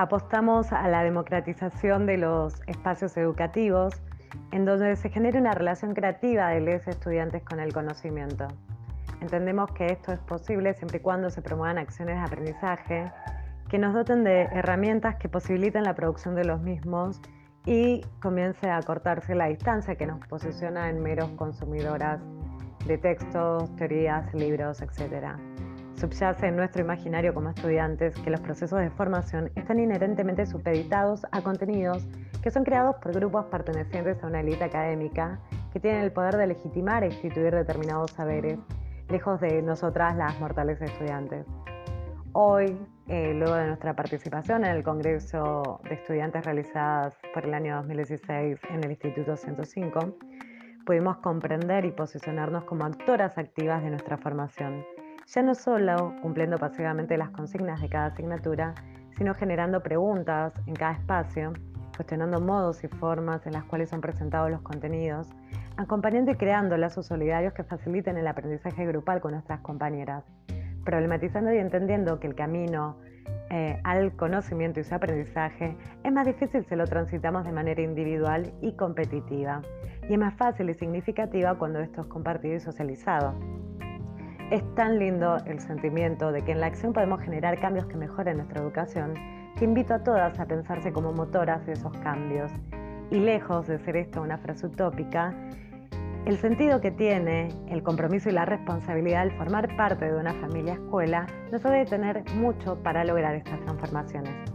apostamos a la democratización de los espacios educativos, en donde se genere una relación creativa de los estudiantes con el conocimiento. Entendemos que esto es posible siempre y cuando se promuevan acciones de aprendizaje que nos doten de herramientas que posibiliten la producción de los mismos y comience a cortarse la distancia que nos posiciona en meros consumidoras de textos, teorías, libros, etc. Subyace en nuestro imaginario como estudiantes que los procesos de formación están inherentemente supeditados a contenidos que son creados por grupos pertenecientes a una élite académica que tienen el poder de legitimar e instituir determinados saberes, lejos de nosotras las mortales estudiantes. Hoy, eh, luego de nuestra participación en el Congreso de Estudiantes realizadas por el año 2016 en el Instituto 105, pudimos comprender y posicionarnos como actoras activas de nuestra formación, ya no solo cumpliendo pasivamente las consignas de cada asignatura, sino generando preguntas en cada espacio, cuestionando modos y formas en las cuales son presentados los contenidos, acompañando y creando lazos solidarios que faciliten el aprendizaje grupal con nuestras compañeras, problematizando y entendiendo que el camino eh, al conocimiento y su aprendizaje es más difícil si lo transitamos de manera individual y competitiva, y es más fácil y significativa cuando esto es compartido y socializado. Es tan lindo el sentimiento de que en la acción podemos generar cambios que mejoren nuestra educación, que invito a todas a pensarse como motoras de esos cambios. Y lejos de ser esto una frase utópica, el sentido que tiene el compromiso y la responsabilidad al formar parte de una familia escuela nos debe tener mucho para lograr estas transformaciones.